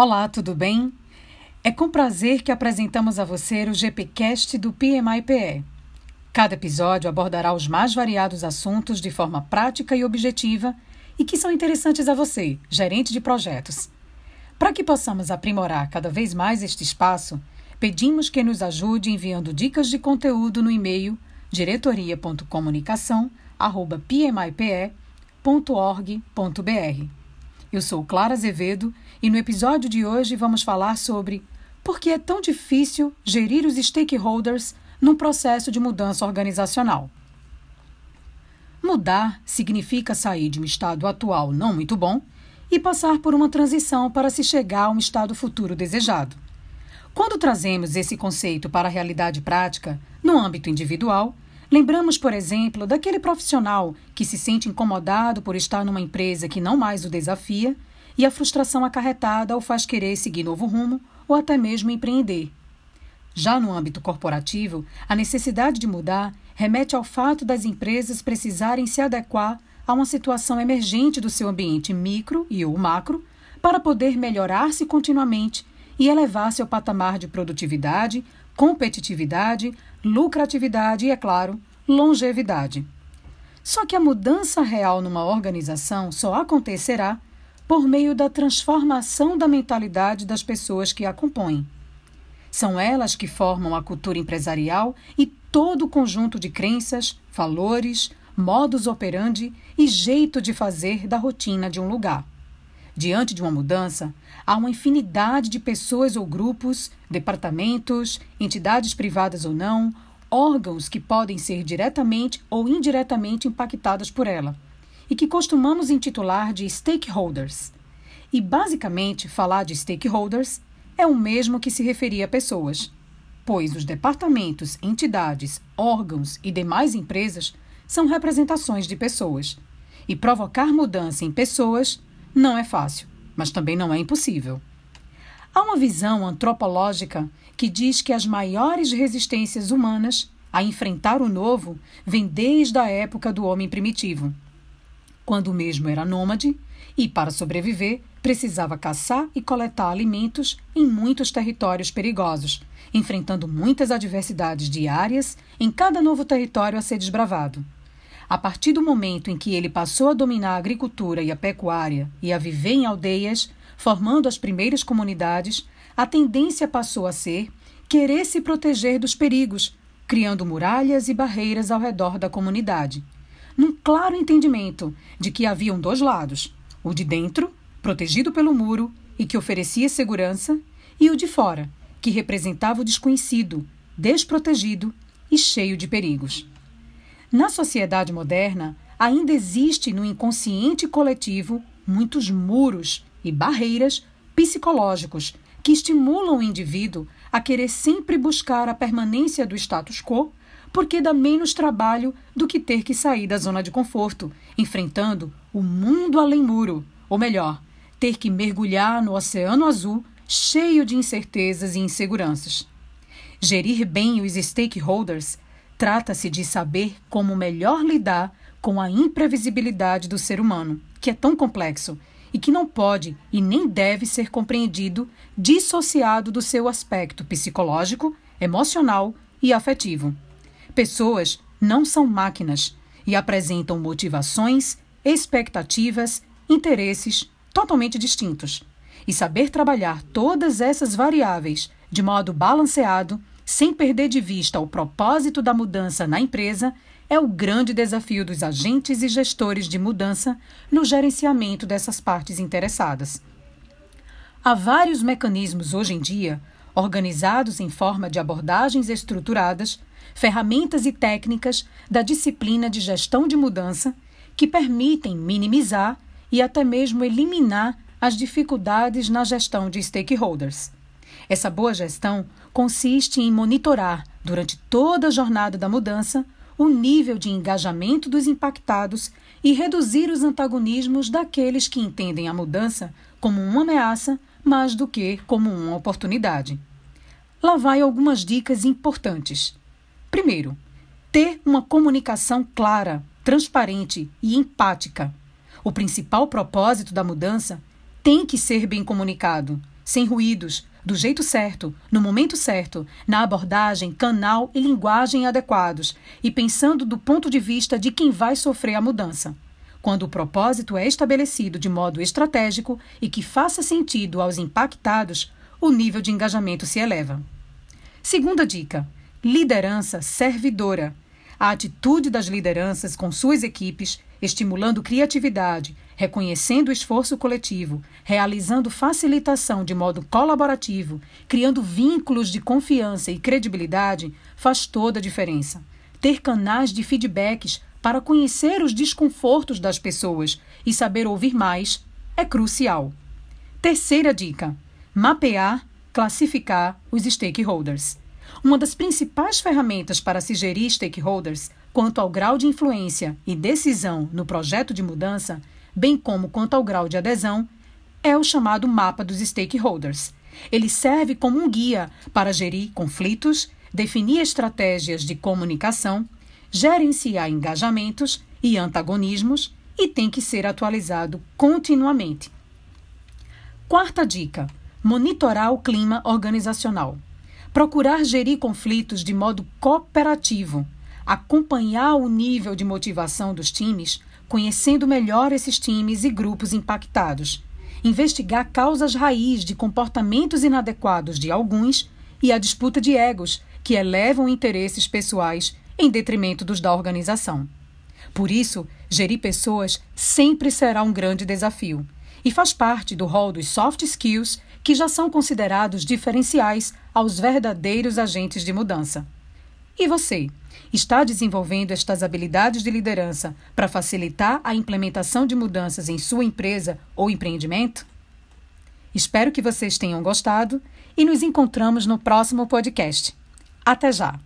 Olá, tudo bem? É com prazer que apresentamos a você o GPcast do PMIPE. Cada episódio abordará os mais variados assuntos de forma prática e objetiva e que são interessantes a você, gerente de projetos. Para que possamos aprimorar cada vez mais este espaço, pedimos que nos ajude enviando dicas de conteúdo no e-mail diretoria.comunicação@pmipe.org.br. Eu sou Clara Azevedo e no episódio de hoje vamos falar sobre por que é tão difícil gerir os stakeholders num processo de mudança organizacional. Mudar significa sair de um estado atual não muito bom e passar por uma transição para se chegar a um estado futuro desejado. Quando trazemos esse conceito para a realidade prática, no âmbito individual, lembramos, por exemplo, daquele profissional que se sente incomodado por estar numa empresa que não mais o desafia e a frustração acarretada o faz querer seguir novo rumo ou até mesmo empreender. Já no âmbito corporativo, a necessidade de mudar remete ao fato das empresas precisarem se adequar a uma situação emergente do seu ambiente micro e ou macro para poder melhorar-se continuamente e elevar seu patamar de produtividade, competitividade, lucratividade e, é claro, longevidade. Só que a mudança real numa organização só acontecerá por meio da transformação da mentalidade das pessoas que a compõem. São elas que formam a cultura empresarial e todo o conjunto de crenças, valores, modus operandi e jeito de fazer da rotina de um lugar. Diante de uma mudança, há uma infinidade de pessoas ou grupos, departamentos, entidades privadas ou não, órgãos que podem ser diretamente ou indiretamente impactadas por ela e que costumamos intitular de stakeholders. E basicamente, falar de stakeholders é o mesmo que se referir a pessoas, pois os departamentos, entidades, órgãos e demais empresas são representações de pessoas. E provocar mudança em pessoas não é fácil, mas também não é impossível. Há uma visão antropológica que diz que as maiores resistências humanas a enfrentar o novo vêm desde a época do homem primitivo quando mesmo era nômade e, para sobreviver, precisava caçar e coletar alimentos em muitos territórios perigosos, enfrentando muitas adversidades diárias em cada novo território a ser desbravado. A partir do momento em que ele passou a dominar a agricultura e a pecuária e a viver em aldeias, formando as primeiras comunidades, a tendência passou a ser querer se proteger dos perigos, criando muralhas e barreiras ao redor da comunidade num claro entendimento de que haviam dois lados: o de dentro, protegido pelo muro e que oferecia segurança, e o de fora, que representava o desconhecido, desprotegido e cheio de perigos. Na sociedade moderna, ainda existe no inconsciente coletivo muitos muros e barreiras psicológicos que estimulam o indivíduo a querer sempre buscar a permanência do status quo porque dá menos trabalho do que ter que sair da zona de conforto, enfrentando o mundo além muro, ou melhor, ter que mergulhar no oceano azul cheio de incertezas e inseguranças. Gerir bem os stakeholders trata-se de saber como melhor lidar com a imprevisibilidade do ser humano, que é tão complexo e que não pode e nem deve ser compreendido dissociado do seu aspecto psicológico, emocional e afetivo. Pessoas não são máquinas e apresentam motivações, expectativas, interesses totalmente distintos. E saber trabalhar todas essas variáveis de modo balanceado, sem perder de vista o propósito da mudança na empresa, é o grande desafio dos agentes e gestores de mudança no gerenciamento dessas partes interessadas. Há vários mecanismos hoje em dia, organizados em forma de abordagens estruturadas, ferramentas e técnicas da disciplina de gestão de mudança que permitem minimizar e até mesmo eliminar as dificuldades na gestão de stakeholders. Essa boa gestão consiste em monitorar, durante toda a jornada da mudança, o nível de engajamento dos impactados e reduzir os antagonismos daqueles que entendem a mudança como uma ameaça mais do que como uma oportunidade. Lá vai algumas dicas importantes. Primeiro, ter uma comunicação clara, transparente e empática. O principal propósito da mudança tem que ser bem comunicado, sem ruídos, do jeito certo, no momento certo, na abordagem, canal e linguagem adequados e pensando do ponto de vista de quem vai sofrer a mudança. Quando o propósito é estabelecido de modo estratégico e que faça sentido aos impactados, o nível de engajamento se eleva. Segunda dica: liderança servidora. A atitude das lideranças com suas equipes, estimulando criatividade, reconhecendo o esforço coletivo, realizando facilitação de modo colaborativo, criando vínculos de confiança e credibilidade, faz toda a diferença. Ter canais de feedbacks para conhecer os desconfortos das pessoas e saber ouvir mais é crucial. Terceira dica: mapear, classificar os stakeholders. Uma das principais ferramentas para se gerir stakeholders, quanto ao grau de influência e decisão no projeto de mudança, bem como quanto ao grau de adesão, é o chamado mapa dos stakeholders. Ele serve como um guia para gerir conflitos, definir estratégias de comunicação, gerenciar engajamentos e antagonismos e tem que ser atualizado continuamente. Quarta dica: monitorar o clima organizacional. Procurar gerir conflitos de modo cooperativo, acompanhar o nível de motivação dos times, conhecendo melhor esses times e grupos impactados, investigar causas raiz de comportamentos inadequados de alguns e a disputa de egos que elevam interesses pessoais em detrimento dos da organização. Por isso, gerir pessoas sempre será um grande desafio e faz parte do rol dos soft skills que já são considerados diferenciais aos verdadeiros agentes de mudança. E você, está desenvolvendo estas habilidades de liderança para facilitar a implementação de mudanças em sua empresa ou empreendimento? Espero que vocês tenham gostado e nos encontramos no próximo podcast. Até já!